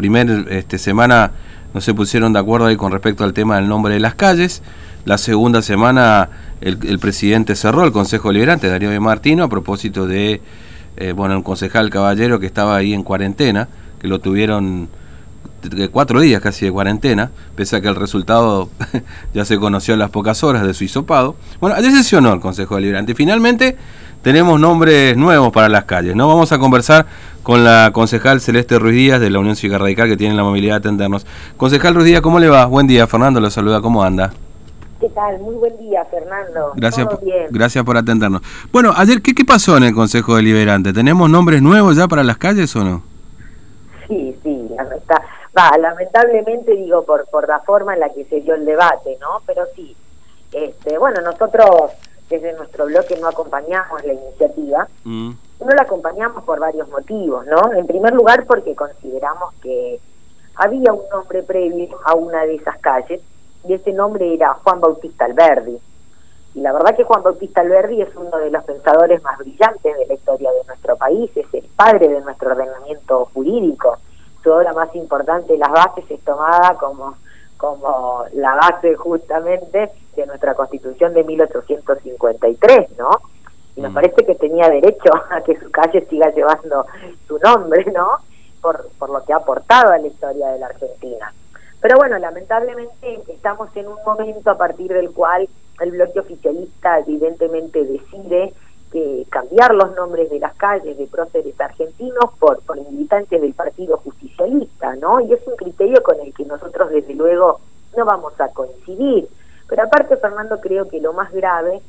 primera este, semana no se pusieron de acuerdo ahí con respecto al tema del nombre de las calles. La segunda semana el, presidente cerró el Consejo Deliberante, Darío de Martino, a propósito de, eh, bueno, un concejal caballero que estaba ahí en cuarentena, que lo tuvieron cuatro días casi de cuarentena, pese a que el resultado ya se conoció en las pocas horas de su hisopado. Bueno, ayer sesionó el Consejo Deliberante. Finalmente tenemos nombres nuevos para las calles, ¿no? Vamos a conversar con la concejal Celeste Ruiz Díaz de la Unión Cívica Radical que tiene la movilidad de atendernos. Concejal Ruiz Díaz, ¿cómo le va? Buen día, Fernando lo saluda, ¿cómo anda? ¿Qué tal? Muy buen día, Fernando. Gracias, gracias por atendernos. Bueno, ayer, ¿qué, ¿qué pasó en el Consejo Deliberante? ¿Tenemos nombres nuevos ya para las calles o no? Sí, sí, está, va, lamentablemente digo por, por la forma en la que se dio el debate, ¿no? Pero sí, este, bueno, nosotros desde nuestro bloque no acompañamos la iniciativa. Mm. No la acompañamos por varios motivos, ¿no? En primer lugar porque consideramos que había un nombre previo a una de esas calles y ese nombre era Juan Bautista Alberdi. Y la verdad que Juan Bautista Alberdi es uno de los pensadores más brillantes de la historia de nuestro país, es el padre de nuestro ordenamiento jurídico. Su obra más importante, Las Bases, es tomada como, como la base justamente de nuestra Constitución de 1853, ¿no? Y nos mm. parece que tenía derecho a que su calle siga llevando su nombre, ¿no? Por, por lo que ha aportado a la historia de la Argentina. Pero bueno, lamentablemente estamos en un momento a partir del cual el bloque oficialista evidentemente decide que cambiar los nombres de las calles de próceres argentinos por, por militantes del Partido Justicialista, ¿no? Y es un criterio con el que nosotros desde luego no vamos a coincidir. Pero aparte, Fernando, creo que lo más grave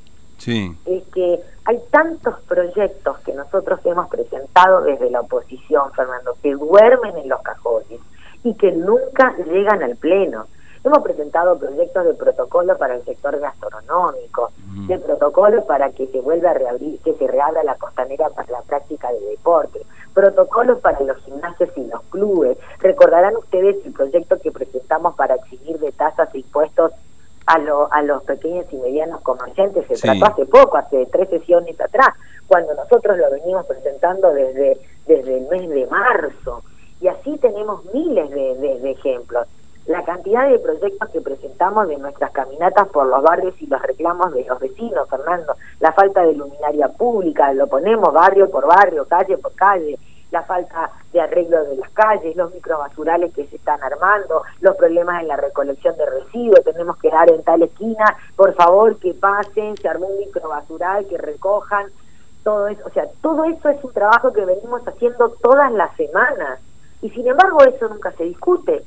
es que hay tantos proyectos que nosotros hemos presentado desde la oposición, Fernando, que duermen en los cajones y que nunca llegan al Pleno. Hemos presentado proyectos de protocolo para el sector gastronómico, de protocolo para que se vuelva a reabrir, que se reabra la costanera para la práctica de deporte, protocolos para los gimnasios y los clubes. Recordarán ustedes el proyecto que presentamos para exigir de tasas e impuestos a, a los pequeños y medianos comerciantes. Se trató hace poco, hace tres sesiones atrás, cuando nosotros lo venimos presentando desde, desde el mes de marzo. Y así tenemos miles de, ejemplos. La cantidad de proyectos que presentamos de nuestras caminatas por los barrios y los reclamos de los vecinos, Fernando, la falta de luminaria pública, lo ponemos barrio por barrio, calle por calle, la falta de arreglo de las calles, los microbasurales que se están armando, los problemas en la recolección de residuos, tenemos que dar en tal esquina, por favor que pasen, se armó un microbasural, que recojan, todo eso, o sea, todo eso es un trabajo que venimos haciendo todas las semanas y sin embargo eso nunca se discute.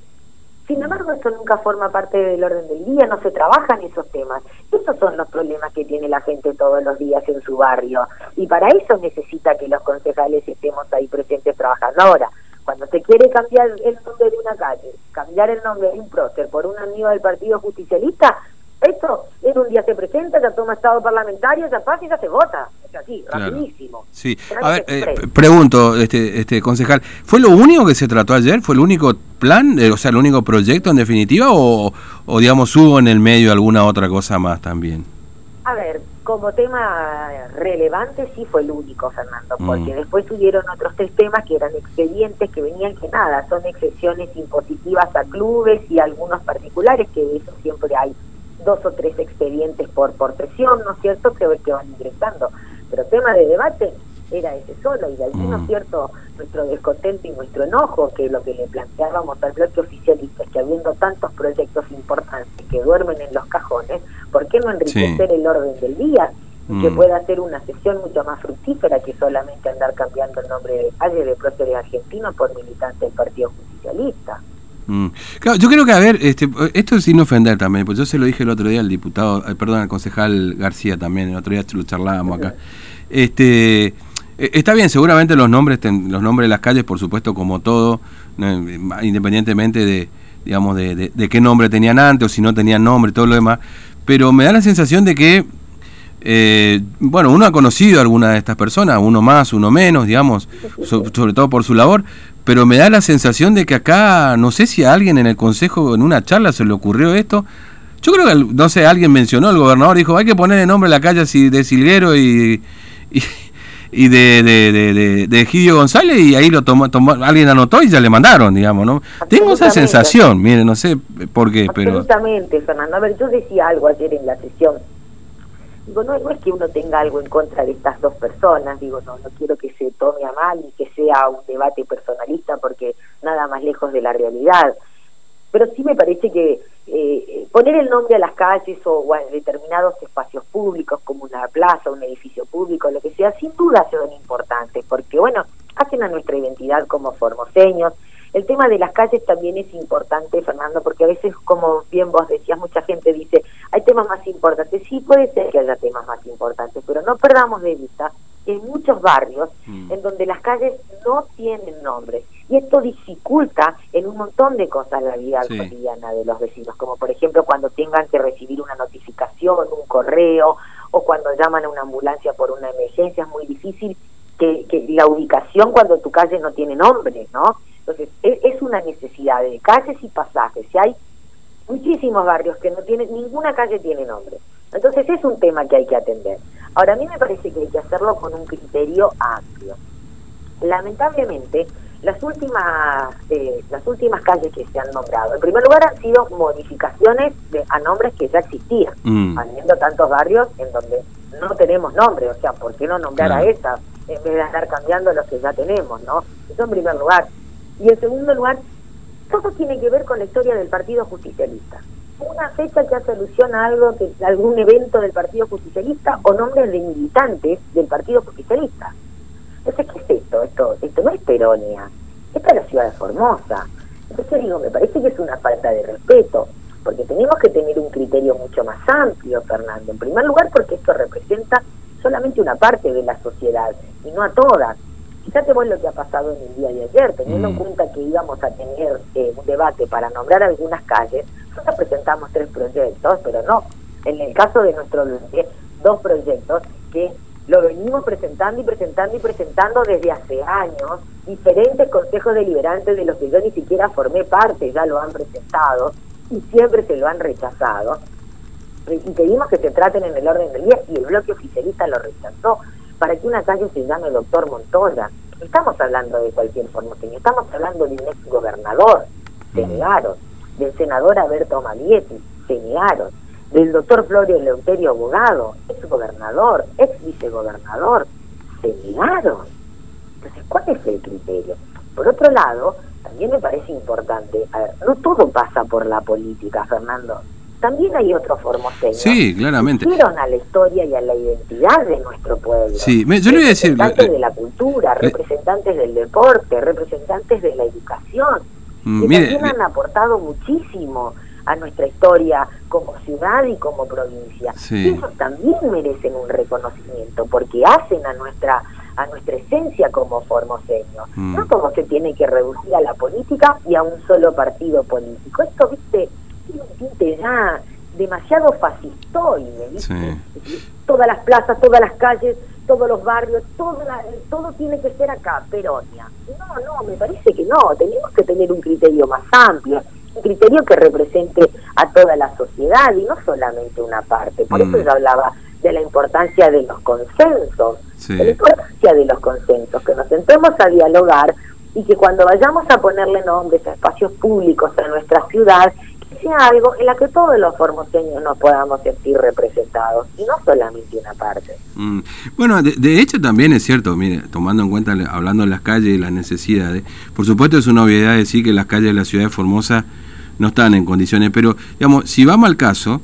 Sin embargo, eso nunca forma parte del orden del día, no se trabajan esos temas. Esos son los problemas que tiene la gente todos los días en su barrio. Y para eso necesita que los concejales estemos ahí presentes trabajando. Ahora, cuando se quiere cambiar el nombre de una calle, cambiar el nombre de un prócer por un amigo del Partido Justicialista, eso en un día se presenta, ya toma estado parlamentario, ya pasa y ya se vota. Es así, rapidísimo. Sí. A ver, eh, pregunto, este, este concejal, ¿fue lo único que se trató ayer? ¿Fue el único plan, eh, o sea, el único proyecto en definitiva? O, o, digamos, hubo en el medio alguna otra cosa más también? A ver, como tema relevante sí fue el único, Fernando, porque mm. después tuvieron otros tres temas que eran expedientes que venían que nada, son excepciones impositivas a clubes y a algunos particulares, que de eso siempre hay dos o tres expedientes por, por sesión, ¿no es cierto?, que, que van ingresando. Pero tema de debate era ese solo, y de ahí, ¿no es cierto?, nuestro descontento y nuestro enojo, que lo que le planteábamos al bloque oficialista es que habiendo tantos proyectos importantes que duermen en los cajones, ¿por qué no enriquecer el orden del día? y que mm. pueda ser una sesión mucho más fructífera que solamente andar cambiando el nombre de calle de próceres argentinos por militantes del Partido Justicialista. Mm. Claro, yo creo que, a ver, este, esto sin ofender también, pues yo se lo dije el otro día al diputado, eh, perdón, al concejal García también, el otro día lo charlábamos acá. Este, eh, está bien, seguramente los nombres, los nombres de las calles, por supuesto, como todo, independientemente de, digamos, de, qué nombre tenían antes o si no tenían nombre, todo lo demás, pero me da la sensación de que, eh, bueno, uno ha conocido a alguna de estas personas, uno más, uno menos, digamos, sobre todo por su labor, pero me da la sensación de que acá, no sé si a alguien en el Consejo, en una charla, se le ocurrió esto. Yo creo que, no sé, alguien mencionó, el gobernador dijo, hay que poner el nombre a la calle así de Silguero y, y de, de, de, Egidio González y ahí lo tomó, tomó, alguien anotó y ya le mandaron, digamos, ¿no? Tengo esa sensación, mire, no sé por qué, pero... Absolutamente, Fernando. A ver, yo decía algo ayer en la sesión. Digo, no, no es que uno tenga algo en contra de estas dos personas, digo, no, no quiero que se tome a mal y que sea un debate personalista porque nada más lejos de la realidad pero sí me parece que eh, poner el nombre a las calles o, a determinados espacios públicos como una plaza, un edificio público, lo que sea, sin duda son importantes, porque bueno, hacen a nuestra identidad como formoseños. El tema de las calles también es importante, Fernando, porque a veces, como bien vos decías, mucha gente dice, hay temas más importantes. Sí, puede ser que haya temas más importantes, pero no perdamos de vista que hay muchos barrios mm. en donde las calles no tienen nombre y esto dificulta en un montón de cosas la vida cotidiana de los vecinos, como por ejemplo cuando tengan que recibir una notificación, un correo, o cuando llaman a una ambulancia por una emergencia, es muy difícil que, que la ubicación cuando tu calle no tiene nombre, ¿no? Entonces, es, es una necesidad de calles y pasajes. Si hay muchísimos barrios que no tienen, ninguna calle tiene nombre. Entonces, es un tema que hay que atender. Ahora, a mí me parece que hay que hacerlo con un criterio amplio. Lamentablemente, las últimas eh, las últimas calles que se han nombrado, en primer lugar han sido modificaciones de, a nombres que ya existían, mm. habiendo tantos barrios en donde no tenemos nombre, o sea, ¿por qué no nombrar a esa en vez de andar cambiando los que ya tenemos, no? Eso en primer lugar. Y en segundo lugar, todo tiene que ver con la historia del Partido Justicialista. Una fecha que hace alusión a algo, que algún evento del Partido Justicialista o nombres de militantes del Partido Justicialista. Entonces, ¿qué es esto? Esto, esto no es Peronia, esta es la ciudad de Formosa. Entonces digo, me parece que es una falta de respeto, porque tenemos que tener un criterio mucho más amplio, Fernando. En primer lugar, porque esto representa solamente una parte de la sociedad y no a todas. Fíjate vos lo que ha pasado en el día de ayer, teniendo en mm. cuenta que íbamos a tener eh, un debate para nombrar algunas calles, nosotros presentamos tres proyectos, pero no, en el caso de nuestro dos proyectos que lo venimos presentando y presentando y presentando desde hace años. Diferentes consejos deliberantes de los que yo ni siquiera formé parte ya lo han presentado y siempre se lo han rechazado. Y pedimos que se traten en el orden del día y el bloque oficialista lo rechazó para que una calle se llame Doctor Montoya. No estamos hablando de cualquier formoseño, estamos hablando de un ex gobernador, se negaron, del senador Alberto Malietti, se negaron del doctor Florio Leuterio Abogado, ex gobernador, ex vicegobernador, se negaron. Entonces, ¿cuál es el criterio? Por otro lado, también me parece importante, a ver, no todo pasa por la política, Fernando. También hay otros formoseños sí, claramente. que a la historia y a la identidad de nuestro pueblo. Sí, yo le voy a decir... Representantes de la cultura, representantes del deporte, representantes de la educación, mm, que también han aportado muchísimo a nuestra historia como ciudad y como provincia. Y ellos también merecen un reconocimiento porque hacen a nuestra a nuestra esencia como formoseños, mm. no como se tiene que reducir a la política y a un solo partido político. Esto, viste, ya demasiado fascistoide, ¿viste? Todas las plazas, todas las calles, todos los barrios, todo, todo tiene que ser acá, Peronia. No, no, me parece que no, tenemos que tener un criterio más amplio un criterio que represente a toda la sociedad y no solamente una parte. Por eso mm. yo hablaba de la importancia de los consensos, de la importancia de los consensos, que nos sentemos a dialogar y que cuando vayamos a ponerle nombres a espacios públicos a nuestra ciudad, algo en la que todos los formoseños nos podamos sentir representados y no solamente una parte. Mm. Bueno, de, hecho también es cierto, mire, tomando en cuenta, hablando de las calles y las necesidades, por supuesto es una obviedad decir que las calles de la ciudad de Formosa no están en condiciones. Pero, digamos, si vamos al caso,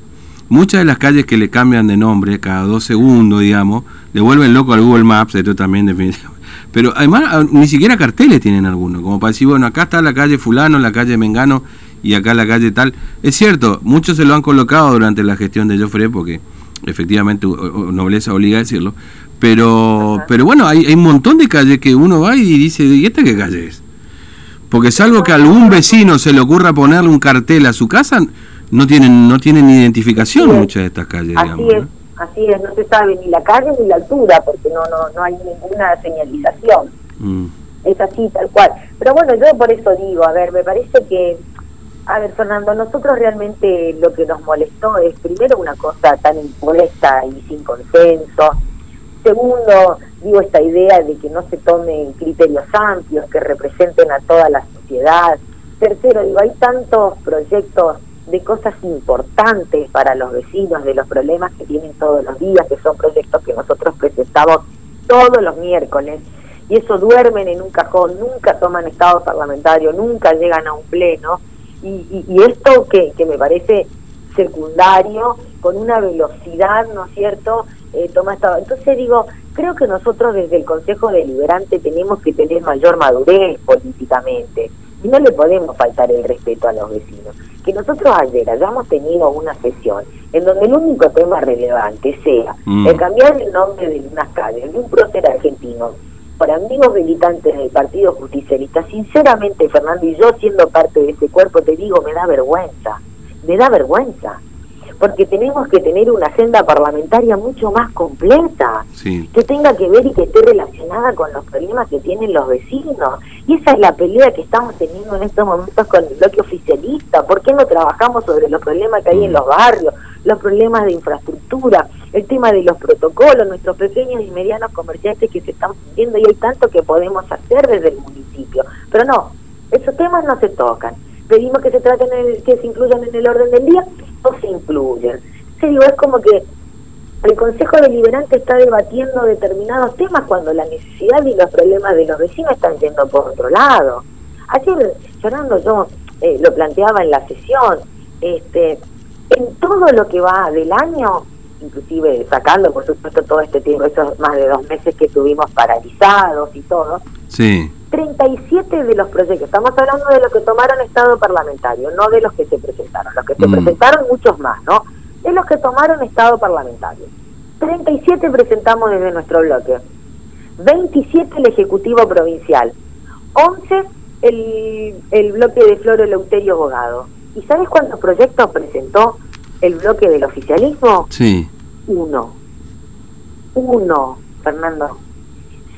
muchas de las calles que le cambian de nombre cada dos segundos, digamos, le vuelven loco al Google Maps, esto también definitivamente. Pero además ah, ni siquiera carteles tienen algunos, como para decir, bueno, acá está la calle fulano, la calle Mengano y acá la calle tal. Es cierto, muchos se lo han colocado durante la gestión de Joffre, porque efectivamente nobleza obliga a decirlo. Pero, pero bueno, hay, hay un montón de calles que uno va y dice, ¿y esta qué calle es? Porque salvo que a algún vecino se le ocurra ponerle un cartel a su casa, no tienen no tienen identificación muchas de estas calles. Así es, así es, no se sabe ni la calle ni la altura, porque no no no hay ninguna señalización. Mm. Es así, tal cual. Pero bueno, yo por eso digo, a ver, me parece que, a ver, Fernando, nosotros realmente lo que nos molestó es primero una cosa tan impuesta y sin consenso. Segundo, digo, esta idea de que no se tomen criterios amplios que representen a toda la sociedad. Tercero, digo, hay tantos proyectos de cosas importantes para los vecinos, de los problemas que tienen todos los días, que son proyectos que nosotros presentamos todos los miércoles, y eso duermen en un cajón, nunca toman estado parlamentario, nunca llegan a un pleno, y, y, esto que, que me parece secundario, con una velocidad, ¿no es cierto?, eh, toma estado. Entonces digo, creo que nosotros desde el Consejo Deliberante tenemos que tener mayor madurez políticamente y no le podemos faltar el respeto a los vecinos. Que nosotros ayer hayamos tenido una sesión en donde el único tema relevante sea mm. el cambiar el nombre de unas calles, de un prócer argentino, por amigos militantes del Partido Justicialista, sinceramente, Fernando, y yo siendo parte de ese cuerpo, te digo, me da vergüenza, me da vergüenza porque tenemos que tener una agenda parlamentaria mucho más completa, que tenga que ver y que esté relacionada con los problemas que tienen los vecinos. Y esa es la pelea que estamos teniendo en estos momentos con el bloque oficialista. ¿Por qué no trabajamos sobre los problemas que hay en mm. los barrios, los problemas de infraestructura, el tema de los protocolos, nuestros pequeños y medianos comerciantes que se están viendo y hay tanto que podemos hacer desde el municipio? Pero no, esos temas no se tocan pedimos que se traten que se incluyan en el orden del día no se incluyen. Se digo, es como que el Consejo Deliberante está debatiendo determinados temas cuando la necesidad y los problemas de los vecinos están yendo por otro lado. Ayer, Fernando, yo eh, lo planteaba en la sesión, este, en todo lo que va del año, inclusive sacando por supuesto todo este tiempo, esos más de dos meses que estuvimos paralizados y todo, sí. 37 de los proyectos, estamos hablando de los que tomaron estado parlamentario, no de los que se presentaron, los que se mm. presentaron muchos más, ¿no? De los que tomaron estado parlamentario. 37 presentamos desde nuestro bloque, 27 el Ejecutivo Provincial, 11 el, el bloque de Floro Leuterio Bogado. ¿Y sabes cuántos proyectos presentó el bloque del oficialismo? Sí. Uno. Uno, Fernando.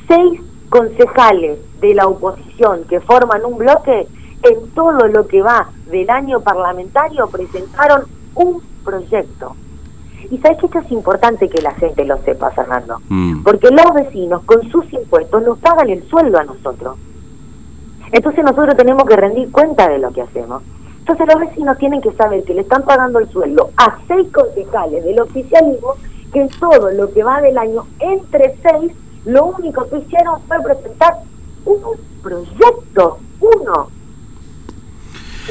Seis concejales de la oposición que forman un bloque, en todo lo que va del año parlamentario presentaron un proyecto. Y sabes que esto es importante que la gente lo sepa, Fernando, mm. porque los vecinos con sus impuestos nos pagan el sueldo a nosotros. Entonces nosotros tenemos que rendir cuenta de lo que hacemos. Entonces los vecinos tienen que saber que le están pagando el sueldo a seis concejales del oficialismo que en todo lo que va del año entre seis lo único que hicieron fue presentar un proyecto, uno.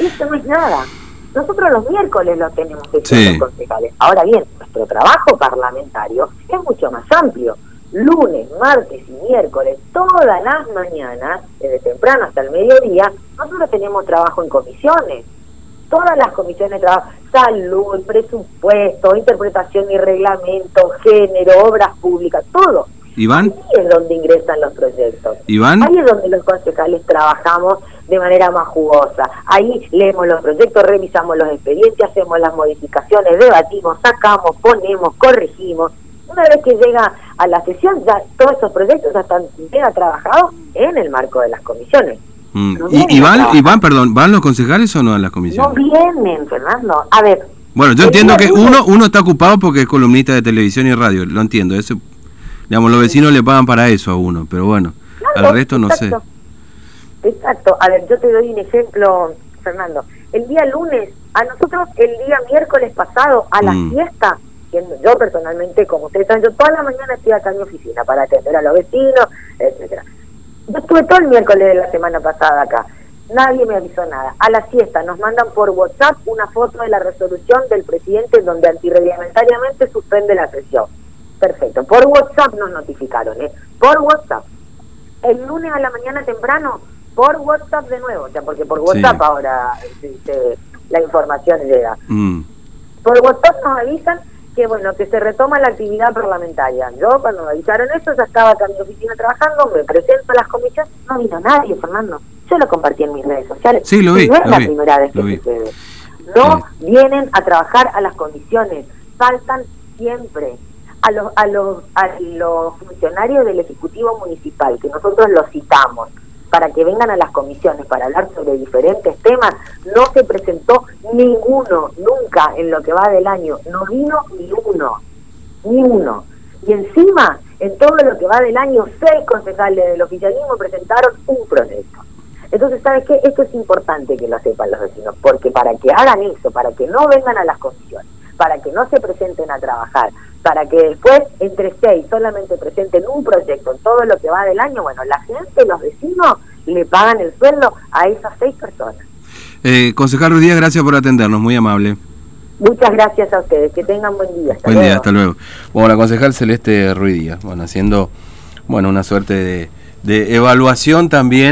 Eso no es nada. Nosotros los miércoles lo tenemos que concejales. Ahora bien, nuestro trabajo parlamentario es mucho más amplio. Lunes, martes y miércoles, todas las mañanas, desde temprano hasta el mediodía, nosotros tenemos trabajo en comisiones. Todas las comisiones de trabajo, salud, presupuesto, interpretación y reglamento, género, obras públicas, todo. Iván. Ahí es donde ingresan los proyectos. Iván. Ahí es donde los concejales trabajamos de manera más jugosa. Ahí leemos los proyectos, revisamos los expedientes, hacemos las modificaciones, debatimos, sacamos, ponemos, corregimos. Una vez que llega a la sesión, ya todos esos proyectos ya están bien trabajados en el marco de las comisiones. Mm. ¿Y, van, perdón, van los concejales o no a las comisiones? No vienen, Fernando. A ver. Bueno, yo entiendo que uno uno está ocupado porque es columnista de televisión y radio, lo entiendo, eso Digamos, los vecinos le pagan para eso a uno, pero bueno, al resto no sé. Exacto. A ver, yo te doy un ejemplo, Fernando. El día lunes, a nosotros el día miércoles pasado, a la mm. fiesta, yo personalmente, como ustedes saben, yo toda la mañana estoy acá en mi oficina para atender a los vecinos, etcétera. Yo estuve todo el miércoles de la semana pasada acá. Nadie me avisó nada. A la fiesta nos mandan por WhatsApp una foto de la resolución del presidente donde antirreglamentariamente suspende la sesión Perfecto. Por WhatsApp nos notificaron, ¿eh? Por WhatsApp. El lunes a la mañana temprano, por WhatsApp de nuevo, ya porque por WhatsApp ahora este, la información llega. Mm. Por WhatsApp nos avisan que bueno, que se retoma la actividad parlamentaria. Yo cuando me avisaron eso ya estaba acá en mi oficina trabajando, me presento a las comisiones, no vino nadie, Fernando. Yo lo compartí en mis redes sociales. Sí, lo vi. no es la primera vez que sucede. No vienen a trabajar a las comisiones, faltan siempre a los, a los, a los funcionarios del Ejecutivo Municipal, que nosotros los citamos para que vengan a las comisiones para hablar sobre diferentes temas, no se presentó ninguno, nunca en lo que va del año, no vino ni uno, ni uno. Y encima en todo lo que va del año, seis concejales del oficialismo presentaron un proyecto. Entonces, ¿sabes qué? Esto es importante que lo sepan los vecinos, porque para que hagan eso, para que no vengan a las comisiones, para que no se presenten a trabajar, para que después entre seis solamente presenten un proyecto en todo lo que va del año, bueno, la gente, los vecinos, le pagan el sueldo a esas seis personas. Eh, concejal Ruiz gracias por atendernos, muy amable. Muchas gracias a ustedes, que tengan buen día. buen día, hasta luego. Bueno, la concejal Celeste Ruiz bueno, haciendo bueno, una suerte de, de evaluación también.